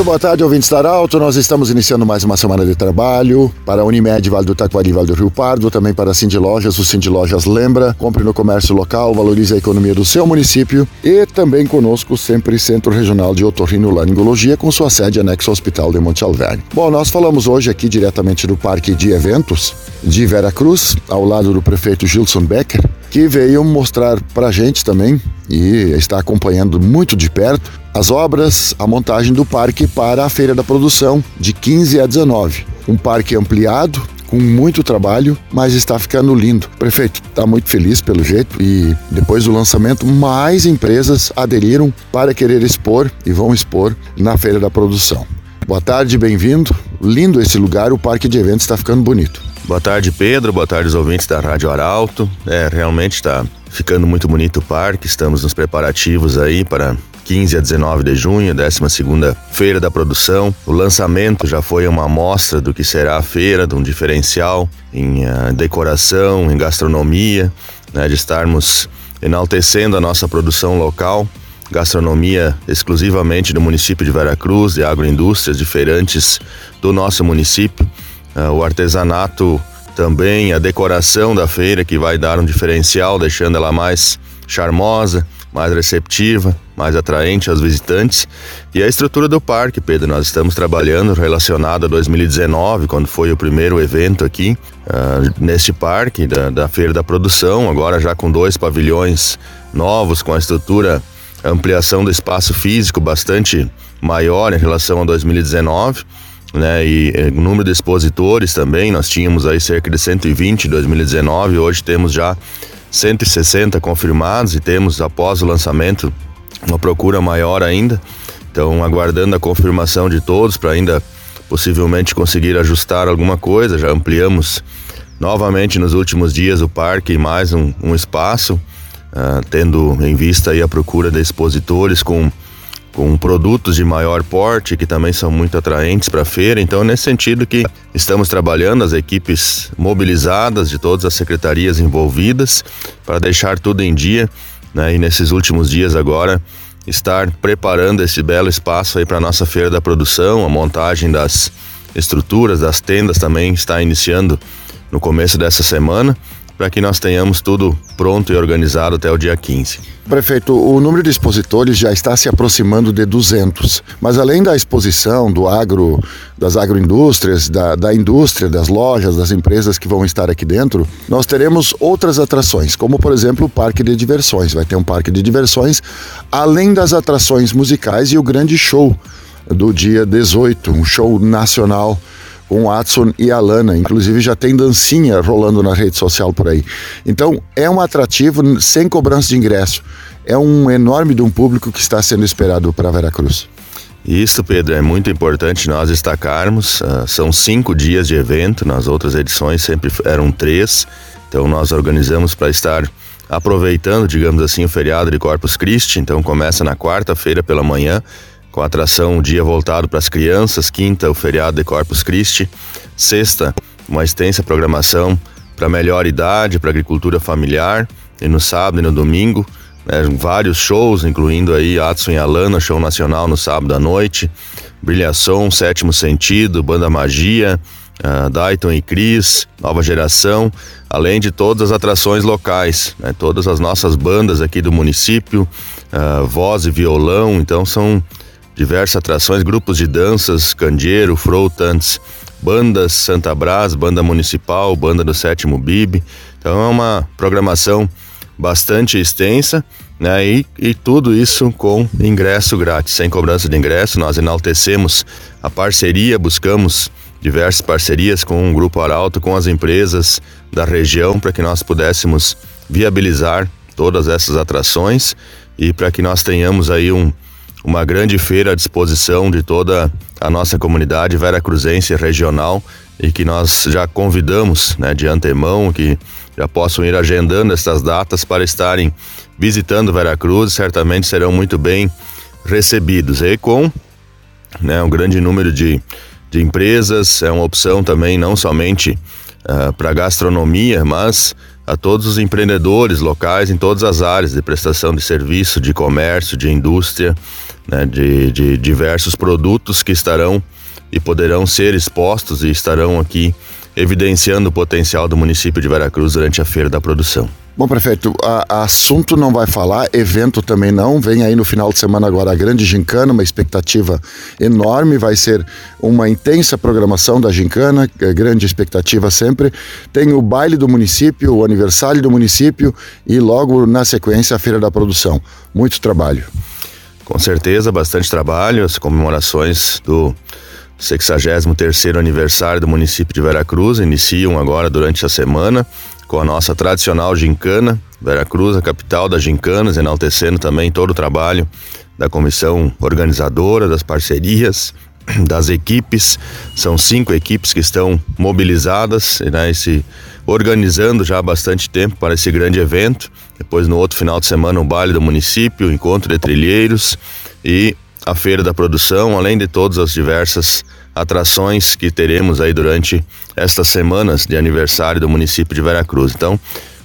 Muito boa tarde, ouvintes da Alto. Nós estamos iniciando mais uma semana de trabalho para a Unimed, Vale do Taquari, Vale do Rio Pardo, também para a Cindy Lojas. O Cindy Lojas lembra, compre no comércio local, valorize a economia do seu município e também conosco sempre Centro Regional de Otorrinolaringologia com sua sede anexo ao Hospital de Monte Alverne. Bom, nós falamos hoje aqui diretamente do Parque de Eventos de Vera Cruz, ao lado do prefeito Gilson Becker, que veio mostrar para a gente também e está acompanhando muito de perto as obras, a montagem do parque para a Feira da Produção, de 15 a 19. Um parque ampliado, com muito trabalho, mas está ficando lindo. Prefeito está muito feliz pelo jeito e depois do lançamento, mais empresas aderiram para querer expor e vão expor na Feira da Produção. Boa tarde, bem-vindo. Lindo esse lugar, o parque de eventos está ficando bonito. Boa tarde, Pedro. Boa tarde, os ouvintes da Rádio Arauto. É, realmente está ficando muito bonito o parque. Estamos nos preparativos aí para 15 a 19 de junho, 12 feira da produção. O lançamento já foi uma amostra do que será a feira, de um diferencial em uh, decoração, em gastronomia, né, de estarmos enaltecendo a nossa produção local, gastronomia exclusivamente do município de Veracruz, de agroindústrias, de feirantes do nosso município, uh, o artesanato também, a decoração da feira que vai dar um diferencial, deixando ela mais charmosa, mais receptiva, mais atraente aos visitantes. E a estrutura do parque, Pedro, nós estamos trabalhando relacionado a 2019, quando foi o primeiro evento aqui uh, neste parque da, da Feira da Produção, agora já com dois pavilhões novos, com a estrutura, ampliação do espaço físico bastante maior em relação a 2019. Né, e eh, o número de expositores também, nós tínhamos aí cerca de 120 em 2019, hoje temos já 160 confirmados e temos, após o lançamento, uma procura maior ainda. Então, aguardando a confirmação de todos para ainda possivelmente conseguir ajustar alguma coisa. Já ampliamos novamente nos últimos dias o parque mais um, um espaço, uh, tendo em vista aí a procura de expositores com com produtos de maior porte que também são muito atraentes para a feira. Então, nesse sentido que estamos trabalhando as equipes mobilizadas de todas as secretarias envolvidas para deixar tudo em dia, né? E nesses últimos dias agora estar preparando esse belo espaço aí para a nossa feira da produção, a montagem das estruturas, das tendas também está iniciando no começo dessa semana para que nós tenhamos tudo pronto e organizado até o dia 15. Prefeito, o número de expositores já está se aproximando de 200, mas além da exposição do agro, das agroindústrias, da, da indústria, das lojas, das empresas que vão estar aqui dentro, nós teremos outras atrações, como por exemplo o parque de diversões. Vai ter um parque de diversões, além das atrações musicais e o grande show do dia 18, um show nacional com o Adson e a Lana. Inclusive já tem dancinha rolando na rede social por aí. Então é um atrativo sem cobrança de ingresso. É um enorme de um público que está sendo esperado para Veracruz. Isso, Pedro, é muito importante nós destacarmos. Uh, são cinco dias de evento, nas outras edições sempre eram três. Então nós organizamos para estar aproveitando, digamos assim, o feriado de Corpus Christi. Então começa na quarta-feira pela manhã com atração um dia voltado para as crianças, quinta o feriado de Corpus Christi, sexta uma extensa programação para melhor idade, para agricultura familiar, e no sábado e no domingo né, vários shows, incluindo aí Atson e Alana, show nacional no sábado à noite, Brilhação, Sétimo Sentido, Banda Magia, uh, Dayton e Cris, Nova Geração, além de todas as atrações locais, né, todas as nossas bandas aqui do município, uh, voz e violão, então são diversas atrações, grupos de danças, candeeiro, froutantes, bandas Santa Brás, banda municipal, banda do Sétimo Bib. Então é uma programação bastante extensa, né? E, e tudo isso com ingresso grátis, sem cobrança de ingresso. Nós enaltecemos a parceria, buscamos diversas parcerias com o Grupo Arauto, com as empresas da região, para que nós pudéssemos viabilizar todas essas atrações e para que nós tenhamos aí um, uma grande feira à disposição de toda a nossa comunidade veracruzense regional e que nós já convidamos né, de antemão que já possam ir agendando essas datas para estarem visitando Veracruz, certamente serão muito bem recebidos. E com né, um grande número de, de empresas, é uma opção também não somente uh, para gastronomia, mas a todos os empreendedores locais em todas as áreas de prestação de serviço, de comércio, de indústria, né, de, de diversos produtos que estarão e poderão ser expostos e estarão aqui evidenciando o potencial do município de Veracruz durante a feira da produção. Bom, prefeito, a, a, assunto não vai falar, evento também não. Vem aí no final de semana agora a grande gincana, uma expectativa enorme. Vai ser uma intensa programação da gincana, é grande expectativa sempre. Tem o baile do município, o aniversário do município e logo na sequência a feira da produção. Muito trabalho. Com certeza, bastante trabalho. As comemorações do 63º aniversário do município de Veracruz iniciam agora durante a semana com a nossa tradicional gincana. Veracruz, a capital das gincanas, enaltecendo também todo o trabalho da comissão organizadora, das parcerias, das equipes. São cinco equipes que estão mobilizadas né, organizando já há bastante tempo para esse grande evento. Depois, no outro final de semana, o baile do município, o encontro de trilheiros e a feira da produção, além de todas as diversas atrações que teremos aí durante estas semanas de aniversário do município de Veracruz. Então,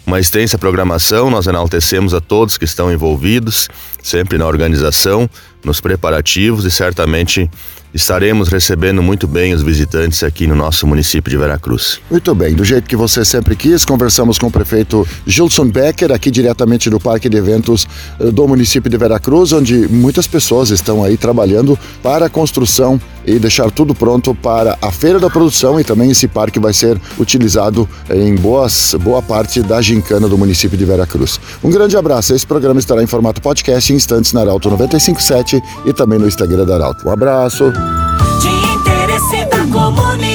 uma extensa programação, nós enaltecemos a todos que estão envolvidos, sempre na organização, nos preparativos e certamente estaremos recebendo muito bem os visitantes aqui no nosso município de Veracruz. Muito bem, do jeito que você sempre quis, conversamos com o prefeito Gilson Becker, aqui diretamente do Parque de Eventos eh, do município de Veracruz, onde muitas pessoas estão aí trabalhando para a construção e deixar tudo pronto para a Feira da Produção e também esse parque vai ser utilizado em boas, boa parte da gincana do município de Veracruz. Um grande abraço, esse programa estará em formato podcast em instantes na Arauto 957 e também no Instagram da Arauto. Um abraço! pesi bakomoni